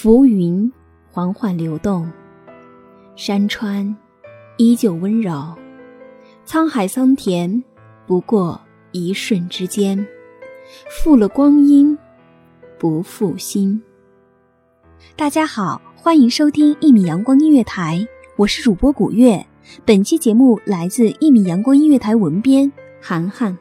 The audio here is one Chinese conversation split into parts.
浮云缓缓流动，山川依旧温柔，沧海桑田不过一瞬之间，负了光阴不负心。大家好，欢迎收听一米阳光音乐台，我是主播古月。本期节目来自一米阳光音乐台文编涵涵。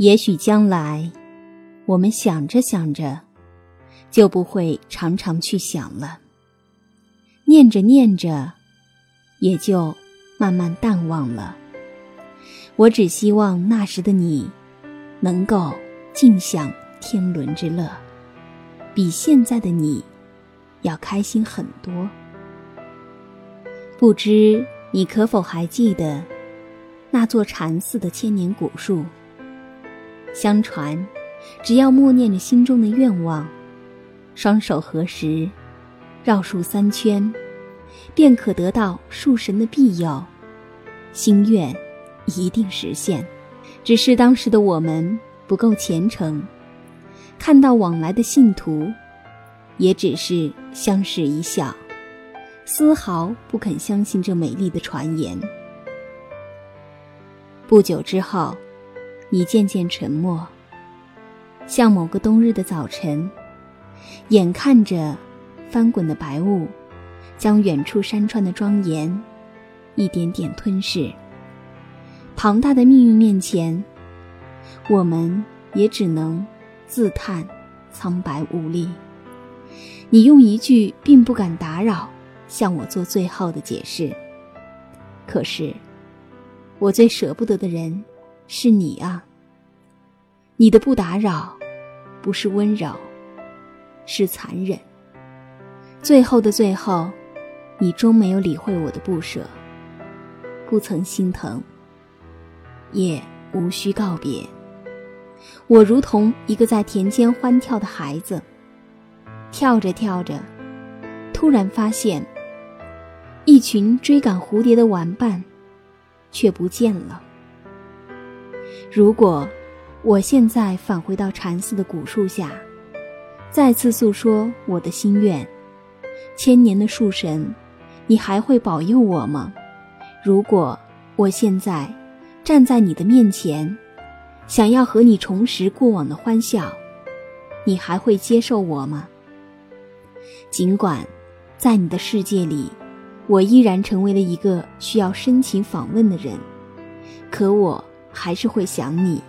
也许将来，我们想着想着，就不会常常去想了；念着念着，也就慢慢淡忘了。我只希望那时的你，能够尽享天伦之乐，比现在的你要开心很多。不知你可否还记得那座禅寺的千年古树？相传，只要默念着心中的愿望，双手合十，绕树三圈，便可得到树神的庇佑，心愿一定实现。只是当时的我们不够虔诚，看到往来的信徒，也只是相视一笑，丝毫不肯相信这美丽的传言。不久之后。你渐渐沉默，像某个冬日的早晨，眼看着翻滚的白雾，将远处山川的庄严一点点吞噬。庞大的命运面前，我们也只能自叹苍白无力。你用一句“并不敢打扰”向我做最后的解释。可是，我最舍不得的人。是你啊！你的不打扰，不是温柔，是残忍。最后的最后，你终没有理会我的不舍，不曾心疼，也无需告别。我如同一个在田间欢跳的孩子，跳着跳着，突然发现，一群追赶蝴蝶的玩伴，却不见了。如果我现在返回到禅寺的古树下，再次诉说我的心愿，千年的树神，你还会保佑我吗？如果我现在站在你的面前，想要和你重拾过往的欢笑，你还会接受我吗？尽管在你的世界里，我依然成为了一个需要深情访问的人，可我。还是会想你，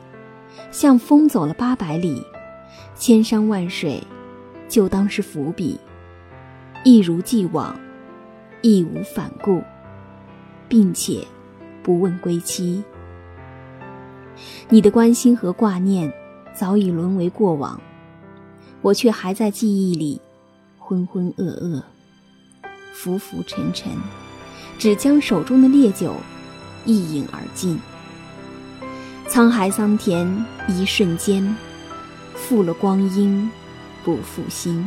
像风走了八百里，千山万水，就当是伏笔，一如既往，义无反顾，并且不问归期。你的关心和挂念早已沦为过往，我却还在记忆里浑浑噩噩，浮浮沉沉，只将手中的烈酒一饮而尽。沧海桑田，一瞬间，负了光阴，不负心。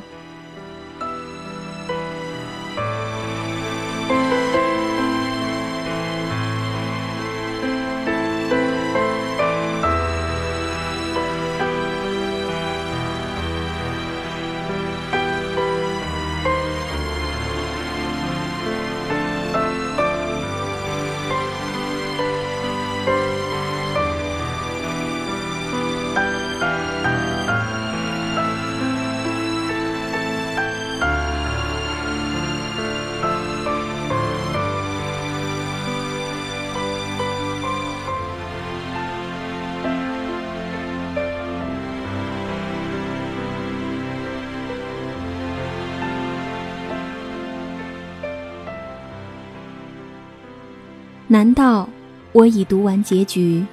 难道我已读完结局，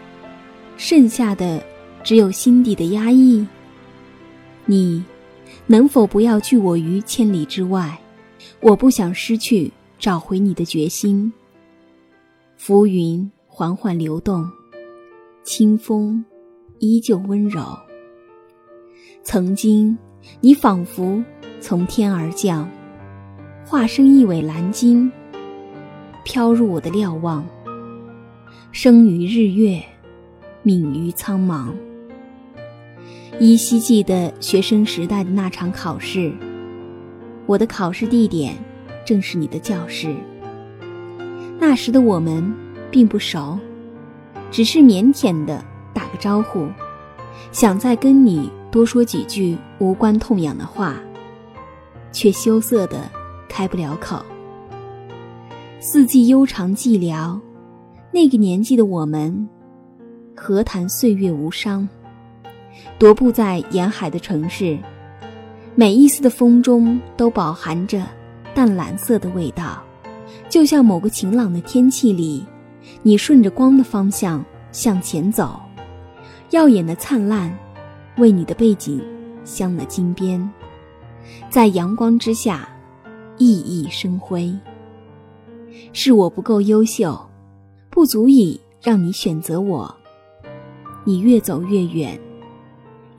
剩下的只有心底的压抑？你能否不要拒我于千里之外？我不想失去找回你的决心。浮云缓缓流动，清风依旧温柔。曾经，你仿佛从天而降，化身一尾蓝鲸，飘入我的瞭望。生于日月，泯于苍茫。依稀记得学生时代的那场考试，我的考试地点正是你的教室。那时的我们并不熟，只是腼腆的打个招呼，想再跟你多说几句无关痛痒的话，却羞涩的开不了口。四季悠长寂寥，那个年纪的我们，何谈岁月无伤？踱步在沿海的城市，每一丝的风中都饱含着淡蓝色的味道，就像某个晴朗的天气里，你顺着光的方向向前走，耀眼的灿烂，为你的背景镶了金边，在阳光之下熠熠生辉。是我不够优秀，不足以让你选择我，你越走越远。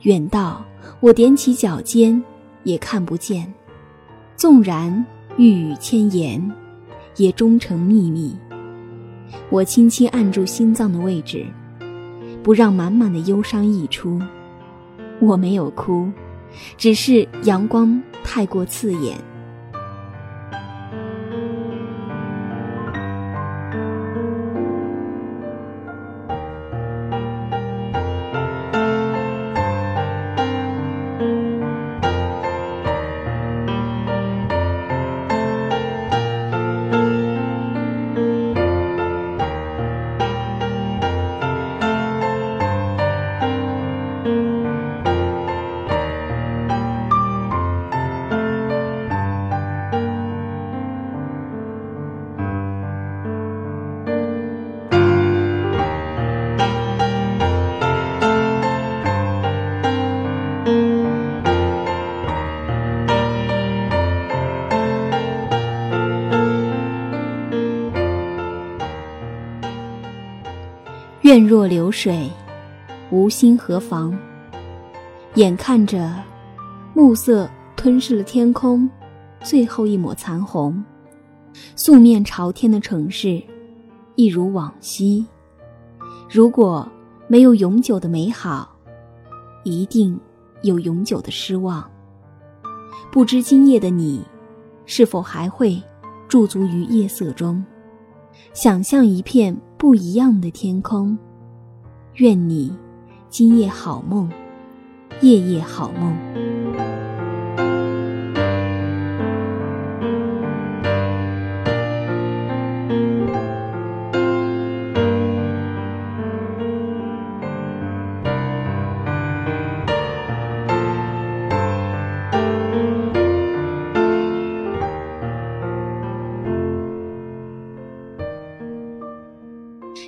远到我踮起脚尖也看不见，纵然欲语千言，也终成秘密。我轻轻按住心脏的位置，不让满满的忧伤溢出。我没有哭，只是阳光太过刺眼。愿若流水，无心何妨？眼看着暮色吞噬了天空最后一抹残红，素面朝天的城市，一如往昔。如果没有永久的美好，一定有永久的失望。不知今夜的你，是否还会驻足于夜色中？想象一片不一样的天空，愿你今夜好梦，夜夜好梦。